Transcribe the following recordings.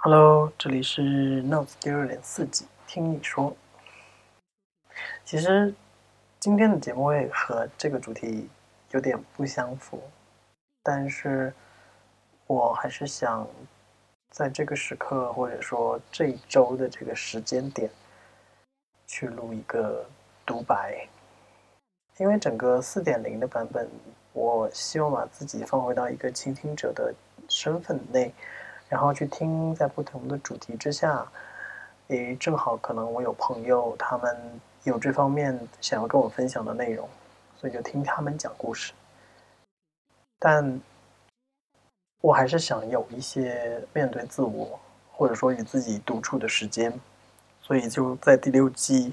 Hello，这里是 Notes 第二点四季，听你说。其实今天的节目会和这个主题有点不相符，但是我还是想在这个时刻，或者说这一周的这个时间点，去录一个独白。因为整个四点零的版本，我希望把自己放回到一个倾听者的身份内。然后去听，在不同的主题之下，诶，正好可能我有朋友，他们有这方面想要跟我分享的内容，所以就听他们讲故事。但我还是想有一些面对自我，或者说与自己独处的时间，所以就在第六季，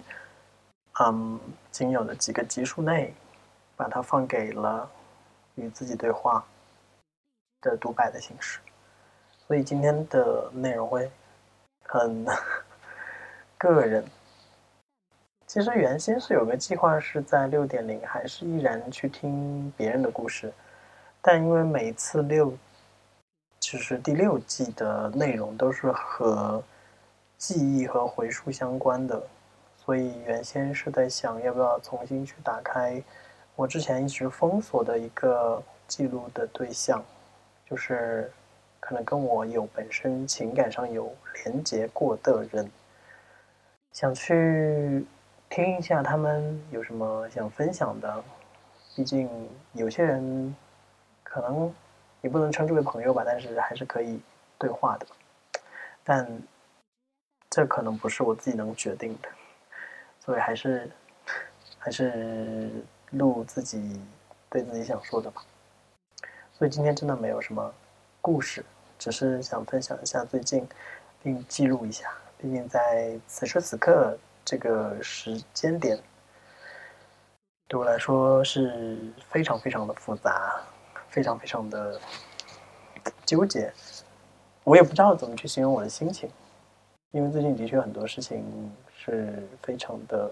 嗯，仅有的几个集数内，把它放给了与自己对话的独白的形式。所以今天的内容会很 个人。其实原先是有个计划，是在六点零还是依然去听别人的故事，但因为每次六就是第六季的内容都是和记忆和回溯相关的，所以原先是在想要不要重新去打开我之前一直封锁的一个记录的对象，就是。可能跟我有本身情感上有连接过的人，想去听一下他们有什么想分享的。毕竟有些人可能你不能称之为朋友吧，但是还是可以对话的。但这可能不是我自己能决定的，所以还是还是录自己对自己想说的吧。所以今天真的没有什么故事。只是想分享一下最近，并记录一下。毕竟在此时此刻这个时间点，对我来说是非常非常的复杂，非常非常的纠结。我也不知道怎么去形容我的心情，因为最近的确很多事情是非常的，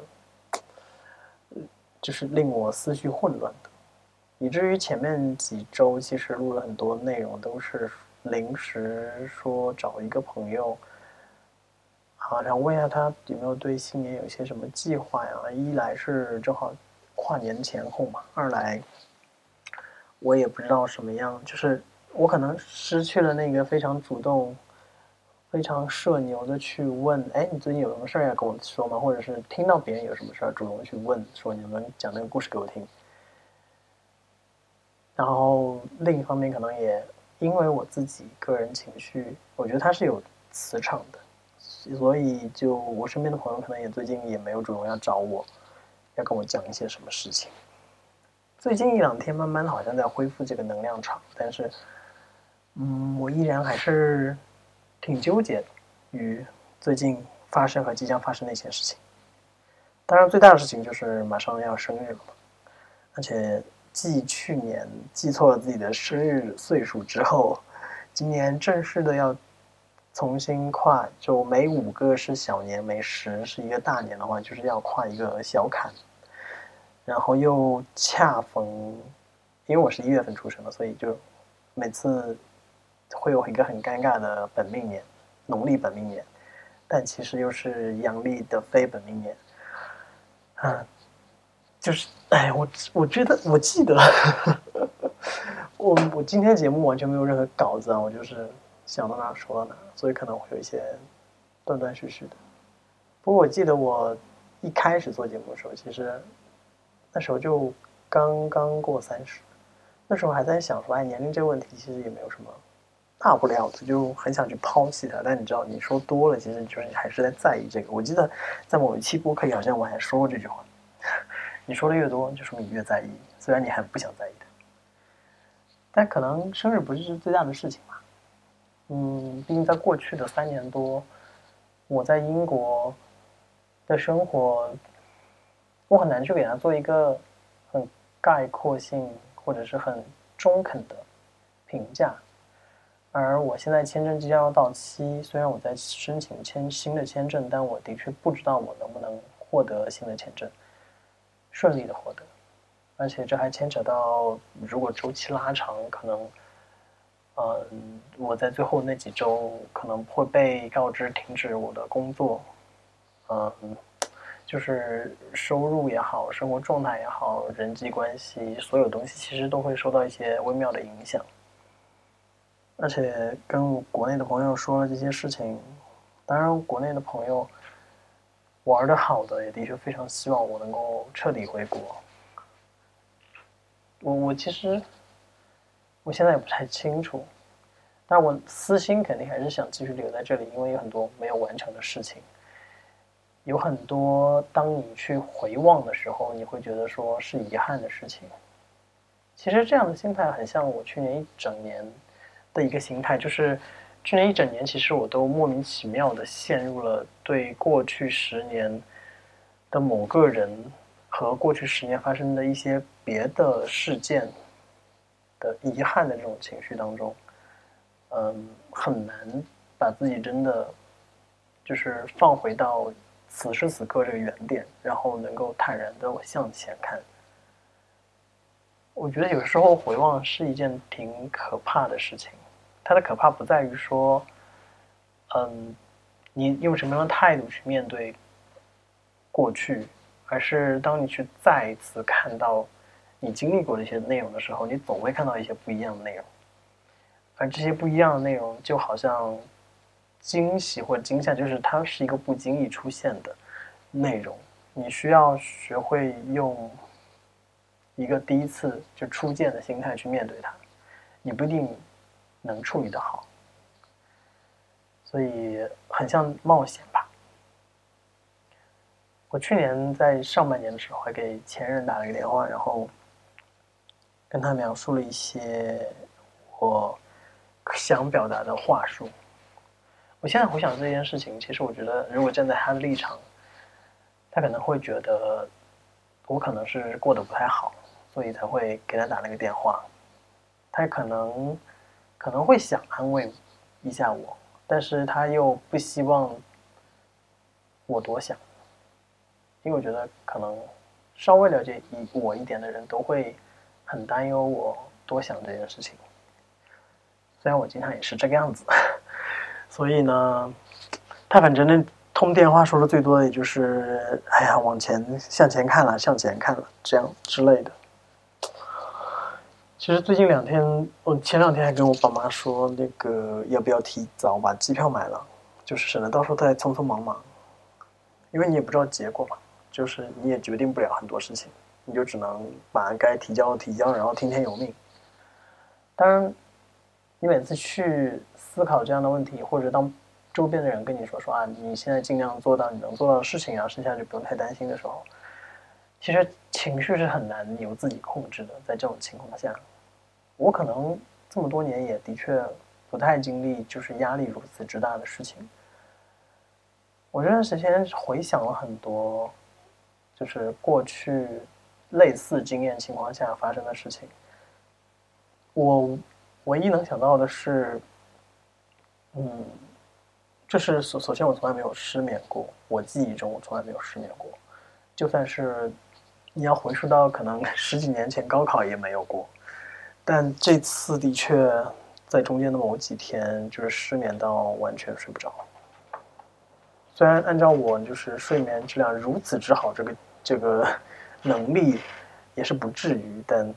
就是令我思绪混乱的，以至于前面几周其实录了很多内容都是。临时说找一个朋友，好，然后问一下他有没有对新年有些什么计划呀？一来是正好跨年前后嘛，二来我也不知道什么样，就是我可能失去了那个非常主动、非常社牛的去问，哎，你最近有什么事儿要跟我说吗？或者是听到别人有什么事儿，主动去问，说你们讲那个故事给我听。然后另一方面可能也。因为我自己个人情绪，我觉得它是有磁场的，所以就我身边的朋友可能也最近也没有主动要找我，要跟我讲一些什么事情。最近一两天慢慢的好像在恢复这个能量场，但是，嗯，我依然还是挺纠结于最近发生和即将发生的一些事情。当然，最大的事情就是马上要生日了，而且。继去年记错了自己的生日岁数之后，今年正式的要重新跨，就每五个是小年，每十是一个大年的话，就是要跨一个小坎。然后又恰逢，因为我是一月份出生的，所以就每次会有一个很尴尬的本命年，农历本命年，但其实又是阳历的非本命年，啊。就是，哎，我我觉得我记得，我我今天节目完全没有任何稿子啊，我就是想到哪说到哪，所以可能会有一些断断续续的。不过我记得我一开始做节目的时候，其实那时候就刚刚过三十，那时候还在想说，哎，年龄这个问题其实也没有什么大不了的，就很想去抛弃它。但你知道，你说多了，其实就是你还是在在意这个。我记得在某一期播客里，好像我还说过这句话。你说的越多，就说明你越在意。虽然你还不想在意的，但可能生日不是最大的事情吧。嗯，毕竟在过去的三年多，我在英国的生活，我很难去给他做一个很概括性或者是很中肯的评价。而我现在签证即将要到期，虽然我在申请签新的签证，但我的确不知道我能不能获得新的签证。顺利的获得，而且这还牵扯到，如果周期拉长，可能嗯，我在最后那几周可能会被告知停止我的工作，嗯，就是收入也好，生活状态也好，人际关系所有东西其实都会受到一些微妙的影响。而且跟国内的朋友说了这些事情，当然国内的朋友玩的好的也的确非常希望我能够彻底回国。我我其实。我现在也不太清楚，但我私心肯定还是想继续留在这里，因为有很多没有完成的事情，有很多当你去回望的时候，你会觉得说是遗憾的事情。其实这样的心态很像我去年一整年的一个心态，就是去年一整年，其实我都莫名其妙的陷入了对过去十年的某个人和过去十年发生的一些别的事件。的遗憾的这种情绪当中，嗯，很难把自己真的就是放回到此时此刻这个原点，然后能够坦然的向前看。我觉得有时候回望是一件挺可怕的事情，它的可怕不在于说，嗯，你用什么样的态度去面对过去，而是当你去再一次看到。你经历过的一些内容的时候，你总会看到一些不一样的内容，而这些不一样的内容就好像惊喜或惊吓，就是它是一个不经意出现的内容，你需要学会用一个第一次就初见的心态去面对它，你不一定能处理的好，所以很像冒险吧。我去年在上半年的时候还给前任打了个电话，然后。跟他描述了一些我想表达的话术。我现在回想这件事情，其实我觉得，如果站在他的立场，他可能会觉得我可能是过得不太好，所以才会给他打了个电话。他可能可能会想安慰一下我，但是他又不希望我多想，因为我觉得可能稍微了解一我一点的人都会。很担忧我多想这件事情，虽然我经常也是这个样子，所以呢，他反正那通电话说的最多的也就是“哎呀，往前向前看了，向前看了”这样之类的。其实最近两天，我前两天还跟我爸妈说，那个要不要提早把机票买了，就是省得到时候再匆匆忙忙，因为你也不知道结果嘛，就是你也决定不了很多事情。你就只能把该提交的提交，然后听天由命。当然，你每次去思考这样的问题，或者当周边的人跟你说说啊，你现在尽量做到你能做到的事情啊，剩下就不用太担心的时候，其实情绪是很难由自己控制的。在这种情况下，我可能这么多年也的确不太经历就是压力如此之大的事情。我这段时间回想了很多，就是过去。类似经验情况下发生的事情，我唯一能想到的是，嗯，就是首首先我从来没有失眠过，我记忆中我从来没有失眠过，就算是你要回溯到可能十几年前高考也没有过，但这次的确在中间的某几天就是失眠到完全睡不着。虽然按照我就是睡眠质量如此之好，这个这个。能力也是不至于，但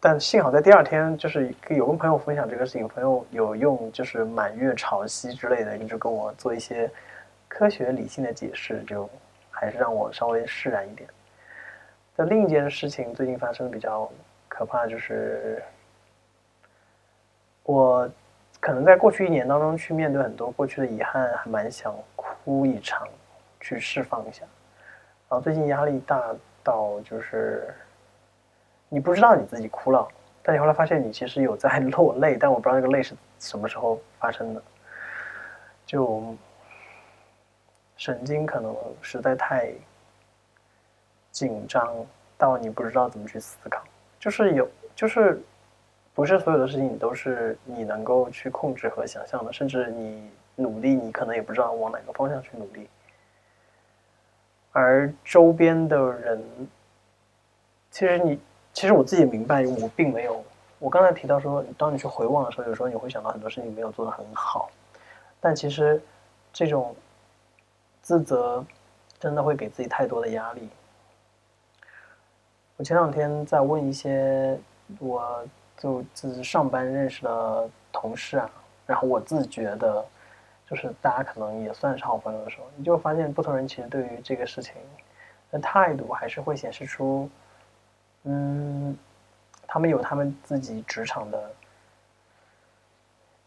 但幸好在第二天，就是有跟朋友分享这个事情，朋友有用就是满月潮汐之类的，一直跟我做一些科学理性的解释，就还是让我稍微释然一点。但另一件事情最近发生比较可怕，就是我可能在过去一年当中去面对很多过去的遗憾，还蛮想哭一场，去释放一下。然后最近压力大到就是你不知道你自己哭了，但你后来发现你其实有在 落泪，但我不知道那个泪是什么时候发生的，就神经可能实在太紧张到你不知道怎么去思考，就是有就是不是所有的事情你都是你能够去控制和想象的，甚至你努力你可能也不知道往哪个方向去努力。而周边的人，其实你，其实我自己明白，我并没有我刚才提到说，当你去回望的时候，有时候你会想到很多事情没有做得很好，但其实这种自责真的会给自己太多的压力。我前两天在问一些我就自己上班认识的同事啊，然后我自觉的，就是大家可能也算是好朋友的时候，你就发现不同人其实对于这个事情的态度，还是会显示出，嗯。他们有他们自己职场的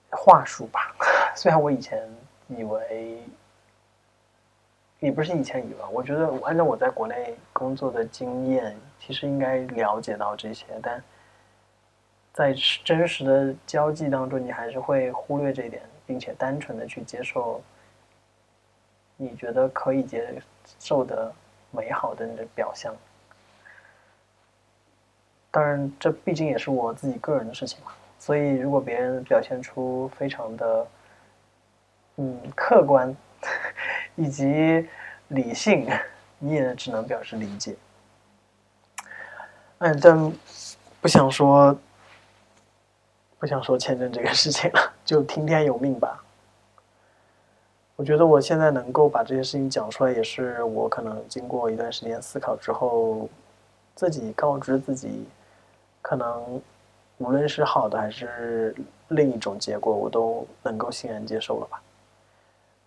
话术吧。虽然我以前以为，也不是以前以为，我觉得按照我在国内工作的经验，其实应该了解到这些，但在真实的交际当中，你还是会忽略这一点，并且单纯的去接受你觉得可以接受的美好的表象。当然，这毕竟也是我自己个人的事情嘛。所以，如果别人表现出非常的，嗯，客观 以及理性，你也只能表示理解。嗯，但不想说，不想说签证这个事情了，就听天由命吧。我觉得我现在能够把这些事情讲出来，也是我可能经过一段时间思考之后，自己告知自己。可能无论是好的还是另一种结果，我都能够欣然接受了吧。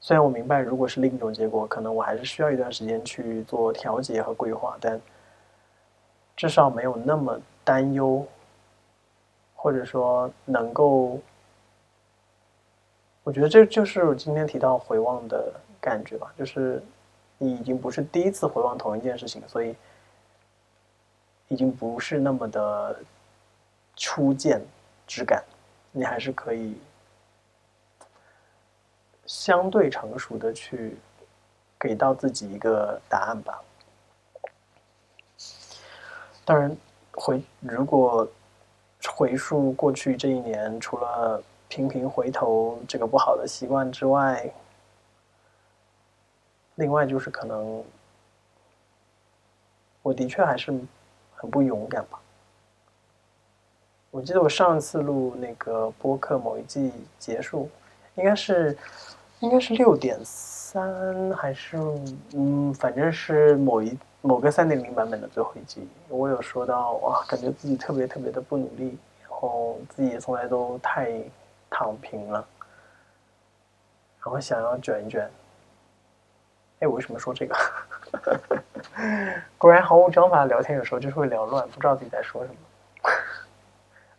虽然我明白，如果是另一种结果，可能我还是需要一段时间去做调节和规划，但至少没有那么担忧，或者说能够，我觉得这就是我今天提到回望的感觉吧，就是你已经不是第一次回望同一件事情，所以。已经不是那么的初见之感，你还是可以相对成熟的去给到自己一个答案吧。当然，回如果回溯过去这一年，除了频频回头这个不好的习惯之外，另外就是可能我的确还是。很不勇敢吧？我记得我上次录那个播客某一季结束，应该是应该是六点三还是嗯，反正是某一某个三点零版本的最后一集。我有说到哇，感觉自己特别特别的不努力，然后自己从来都太躺平了，然后想要卷一卷。哎，我为什么说这个？果然毫无章法聊天，有时候就是会聊乱，不知道自己在说什么。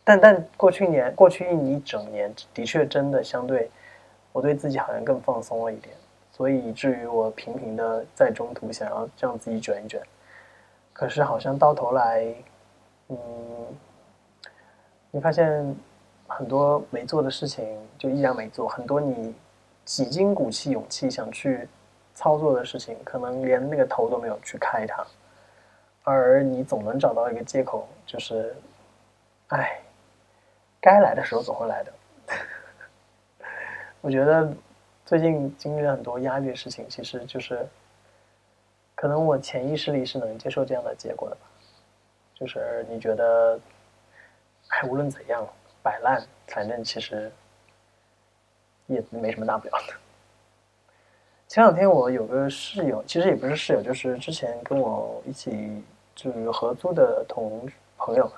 但但过去年，过去一一整年，的确真的相对，我对自己好像更放松了一点，所以以至于我频频的在中途想要这样自己卷一卷，可是好像到头来，嗯，你发现很多没做的事情就依然没做，很多你几经鼓起勇气想去。操作的事情可能连那个头都没有去开它，而你总能找到一个借口，就是，哎，该来的时候总会来的。我觉得最近经历了很多压力的事情，其实就是，可能我潜意识里是能接受这样的结果的吧。就是你觉得，哎，无论怎样摆烂，反正其实也没什么大不了的。前两天我有个室友，其实也不是室友，就是之前跟我一起就是合租的同朋友，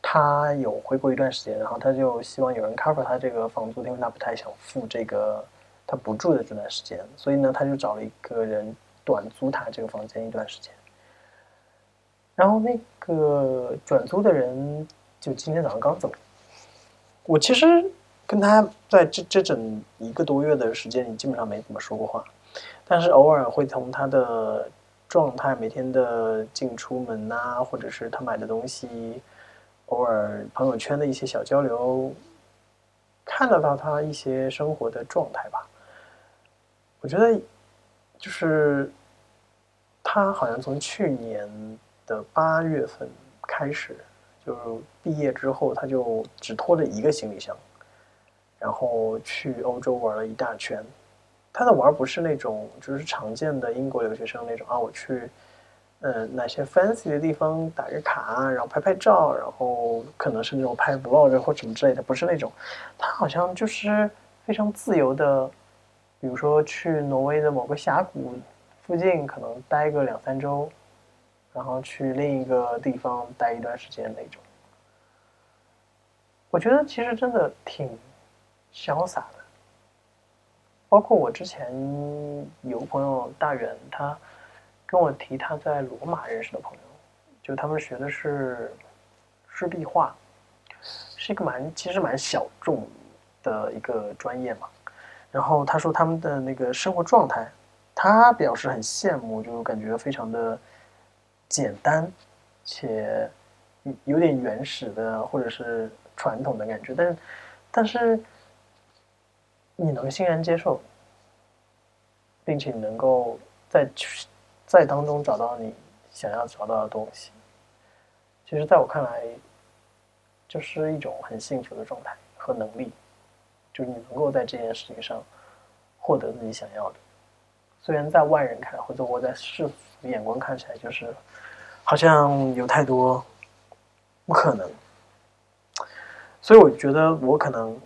他有回国一段时间，然后他就希望有人 cover 他这个房租，因为他不太想付这个他不住的这段时间，所以呢，他就找了一个人短租他这个房间一段时间。然后那个转租的人就今天早上刚走，我其实跟他在这这整一个多月的时间里，基本上没怎么说过话。但是偶尔会从他的状态、每天的进出门呐，或者是他买的东西，偶尔朋友圈的一些小交流，看得到他一些生活的状态吧。我觉得，就是他好像从去年的八月份开始，就是毕业之后，他就只拖着一个行李箱，然后去欧洲玩了一大圈。他的玩不是那种就是常见的英国留学生那种啊，我去嗯哪些 fancy 的地方打个卡，然后拍拍照，然后可能是那种拍 vlog 或什么之类的，不是那种，他好像就是非常自由的，比如说去挪威的某个峡谷附近，可能待个两三周，然后去另一个地方待一段时间那种。我觉得其实真的挺潇洒的。包括我之前有朋友大远，他跟我提他在罗马认识的朋友，就他们学的是湿壁画，是一个蛮其实蛮小众的一个专业嘛。然后他说他们的那个生活状态，他表示很羡慕，就感觉非常的简单且有点原始的或者是传统的感觉，但但是。你能欣然接受，并且能够在在当中找到你想要找到的东西，其实，在我看来，就是一种很幸福的状态和能力，就是你能够在这件事情上获得自己想要的。虽然在外人看，或者我在世俗眼光看起来，就是好像有太多不可能，所以我觉得我可能。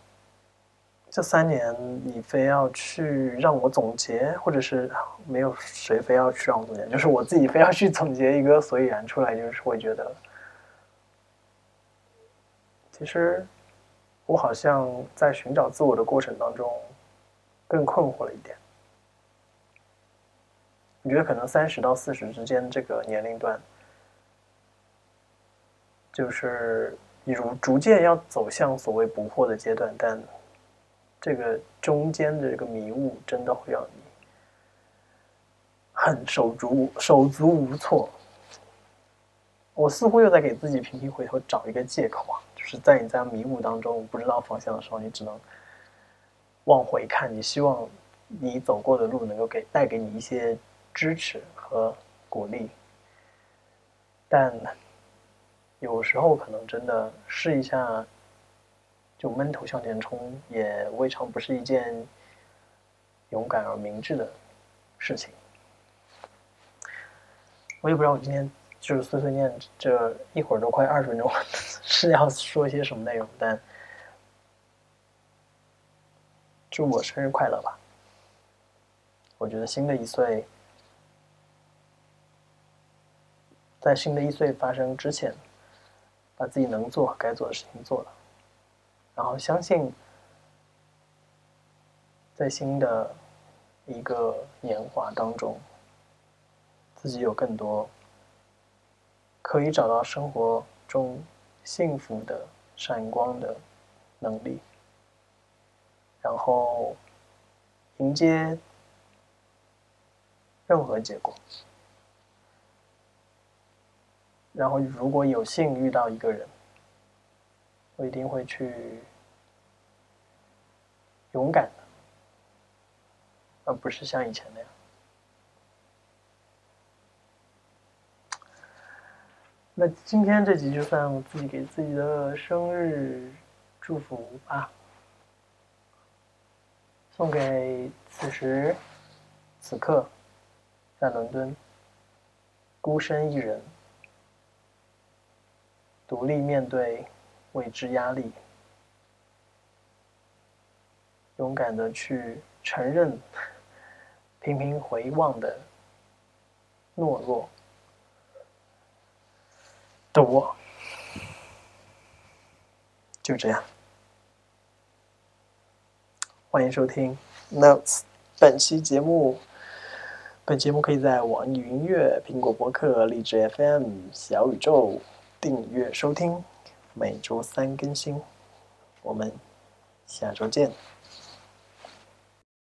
这三年，你非要去让我总结，或者是没有谁非要去让我总结，就是我自己非要去总结一个所以然出来，就是会觉得，其实我好像在寻找自我的过程当中更困惑了一点。你觉得可能三十到四十之间这个年龄段，就是你如逐渐要走向所谓不惑的阶段，但。这个中间的这个迷雾，真的会让你很手足手足无措。我似乎又在给自己频频回头找一个借口啊，是在你在迷雾当中不知道方向的时候，你只能往回看。你希望你走过的路能够给带给你一些支持和鼓励，但有时候可能真的试一下。就闷头向前冲，也未尝不是一件勇敢而明智的事情。我也不知道我今天就是碎碎念，这一会儿都快二十分钟了，是要说一些什么内容？但祝我生日快乐吧！我觉得新的一岁，在新的一岁发生之前，把自己能做、该做的事情做了。然后相信，在新的一个年华当中，自己有更多可以找到生活中幸福的闪光的能力，然后迎接任何结果。然后，如果有幸遇到一个人。我一定会去勇敢的，而不是像以前那样。那今天这集就算我自己给自己的生日祝福吧，送给此时此刻在伦敦孤身一人，独立面对。未知压力，勇敢的去承认，频频回望的懦弱的我，就这样。欢迎收听 Notes 本期节目。本节目可以在网易云音乐、苹果播客、荔枝 FM、小宇宙订阅收听。每周三更新，我们下周见。